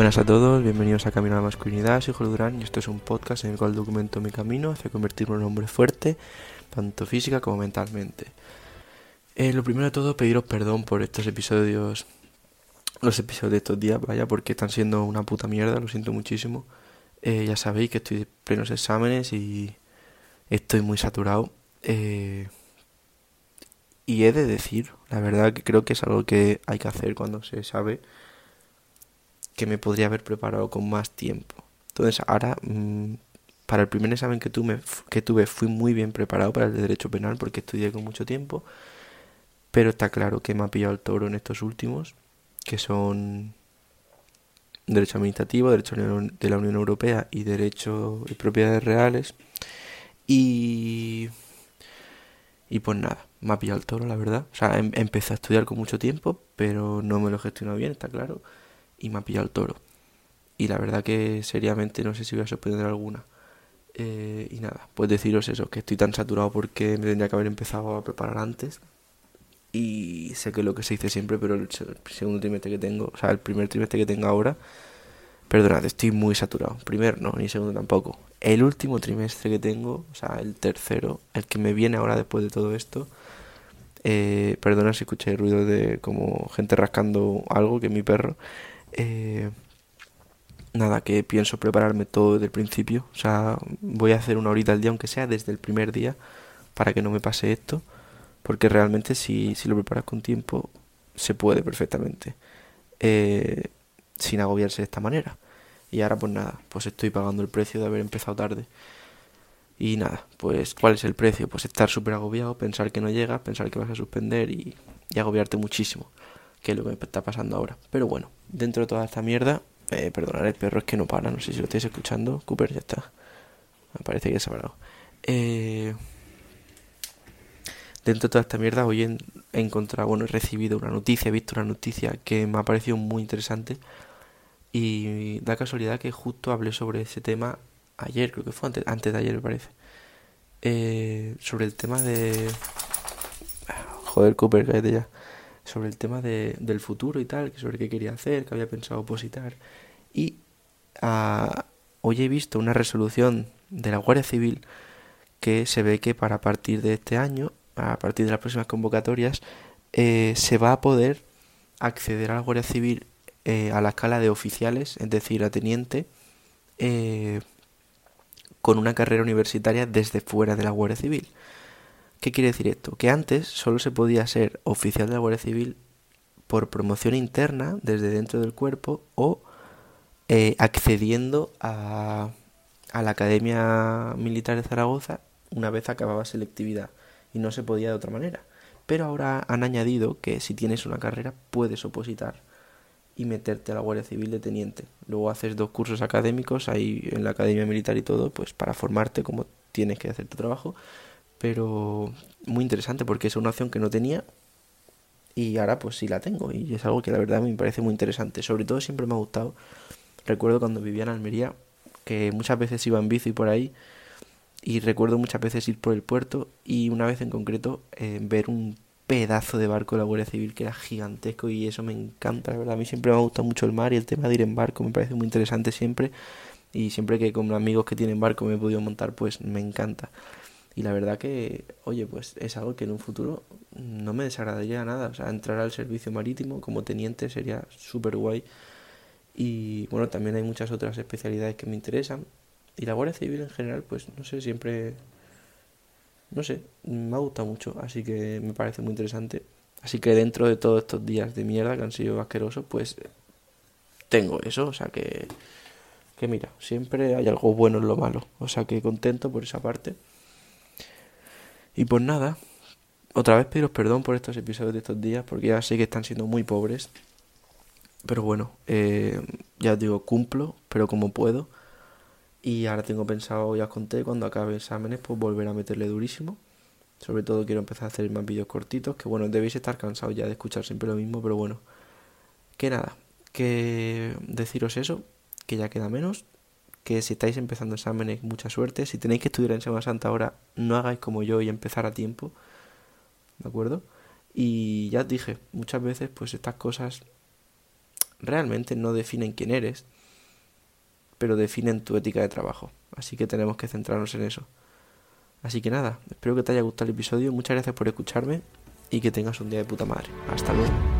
Buenas a todos, bienvenidos a Camino a la Masculinidad, soy Jorge Durán y esto es un podcast en el cual documento mi camino hacia convertirme en un hombre fuerte, tanto física como mentalmente. Eh, lo primero de todo, pediros perdón por estos episodios, los episodios de estos días, vaya, porque están siendo una puta mierda, lo siento muchísimo. Eh, ya sabéis que estoy de plenos exámenes y estoy muy saturado. Eh, y he de decir, la verdad que creo que es algo que hay que hacer cuando se sabe que me podría haber preparado con más tiempo. Entonces ahora, mm, para el primer examen que tuve, que tuve fui muy bien preparado para el de Derecho Penal porque estudié con mucho tiempo, pero está claro que me ha pillado el toro en estos últimos, que son Derecho Administrativo, Derecho de la Unión Europea y Derecho y Propiedades Reales. Y... Y pues nada, me ha pillado el toro, la verdad. O sea, em empecé a estudiar con mucho tiempo, pero no me lo he gestionado bien, está claro y me ha pillado el toro. Y la verdad que seriamente no sé si voy a sorprender alguna. Eh, y nada, pues deciros eso, que estoy tan saturado porque me tendría que haber empezado a preparar antes. Y sé que es lo que se dice siempre, pero el segundo trimestre que tengo, o sea, el primer trimestre que tengo ahora, perdonad, estoy muy saturado. Primer no, ni segundo tampoco. El último trimestre que tengo, o sea, el tercero, el que me viene ahora después de todo esto, eh, perdona si escuché ruido de como gente rascando algo, que es mi perro. Eh, nada, que pienso prepararme todo desde el principio. O sea, voy a hacer una horita al día, aunque sea desde el primer día, para que no me pase esto. Porque realmente si, si lo preparas con tiempo, se puede perfectamente. Eh, sin agobiarse de esta manera. Y ahora pues nada, pues estoy pagando el precio de haber empezado tarde. Y nada, pues ¿cuál es el precio? Pues estar súper agobiado, pensar que no llegas, pensar que vas a suspender y, y agobiarte muchísimo que es lo que me está pasando ahora. Pero bueno, dentro de toda esta mierda, eh, el perro es que no para, no sé si lo estáis escuchando. Cooper ya está. Me parece que se ha parado. Eh, dentro de toda esta mierda, hoy he, encontrado, bueno, he recibido una noticia, he visto una noticia que me ha parecido muy interesante. Y da casualidad que justo hablé sobre ese tema ayer, creo que fue antes, antes de ayer, me parece. Eh, sobre el tema de. Joder, Cooper, cállate ya sobre el tema de, del futuro y tal, sobre qué quería hacer, qué había pensado opositar. Y uh, hoy he visto una resolución de la Guardia Civil que se ve que para partir de este año, a partir de las próximas convocatorias, eh, se va a poder acceder a la Guardia Civil eh, a la escala de oficiales, es decir, a teniente, eh, con una carrera universitaria desde fuera de la Guardia Civil. ¿Qué quiere decir esto? Que antes solo se podía ser oficial de la Guardia Civil por promoción interna desde dentro del cuerpo o eh, accediendo a, a la Academia Militar de Zaragoza una vez acababa selectividad y no se podía de otra manera. Pero ahora han añadido que si tienes una carrera puedes opositar y meterte a la Guardia Civil de teniente. Luego haces dos cursos académicos ahí en la Academia Militar y todo, pues para formarte como tienes que hacer tu trabajo pero muy interesante porque es una opción que no tenía y ahora pues sí la tengo y es algo que la verdad me parece muy interesante. Sobre todo siempre me ha gustado. Recuerdo cuando vivía en Almería que muchas veces iba en bici por ahí y recuerdo muchas veces ir por el puerto y una vez en concreto eh, ver un pedazo de barco de la Guardia Civil que era gigantesco y eso me encanta, la verdad. A mí siempre me ha gustado mucho el mar y el tema de ir en barco me parece muy interesante siempre y siempre que con amigos que tienen barco me he podido montar pues me encanta. Y la verdad que, oye, pues es algo que en un futuro no me desagradaría nada. O sea, entrar al servicio marítimo como teniente sería súper guay. Y bueno, también hay muchas otras especialidades que me interesan. Y la Guardia Civil en general, pues no sé, siempre... No sé, me ha gustado mucho, así que me parece muy interesante. Así que dentro de todos estos días de mierda que han sido asquerosos, pues tengo eso, o sea que... Que mira, siempre hay algo bueno en lo malo. O sea que contento por esa parte. Y pues nada, otra vez pediros perdón por estos episodios de estos días, porque ya sé que están siendo muy pobres. Pero bueno, eh, ya os digo, cumplo, pero como puedo. Y ahora tengo pensado, ya os conté, cuando acabe exámenes, pues volver a meterle durísimo. Sobre todo quiero empezar a hacer más vídeos cortitos, que bueno, debéis estar cansados ya de escuchar siempre lo mismo, pero bueno. Que nada, que deciros eso, que ya queda menos, que si estáis empezando exámenes, mucha suerte. Si tenéis que estudiar en Semana Santa ahora, no hagáis como yo y empezar a tiempo. ¿De acuerdo? Y ya os dije, muchas veces pues estas cosas realmente no definen quién eres, pero definen tu ética de trabajo. Así que tenemos que centrarnos en eso. Así que nada, espero que te haya gustado el episodio, muchas gracias por escucharme y que tengas un día de puta madre. Hasta luego.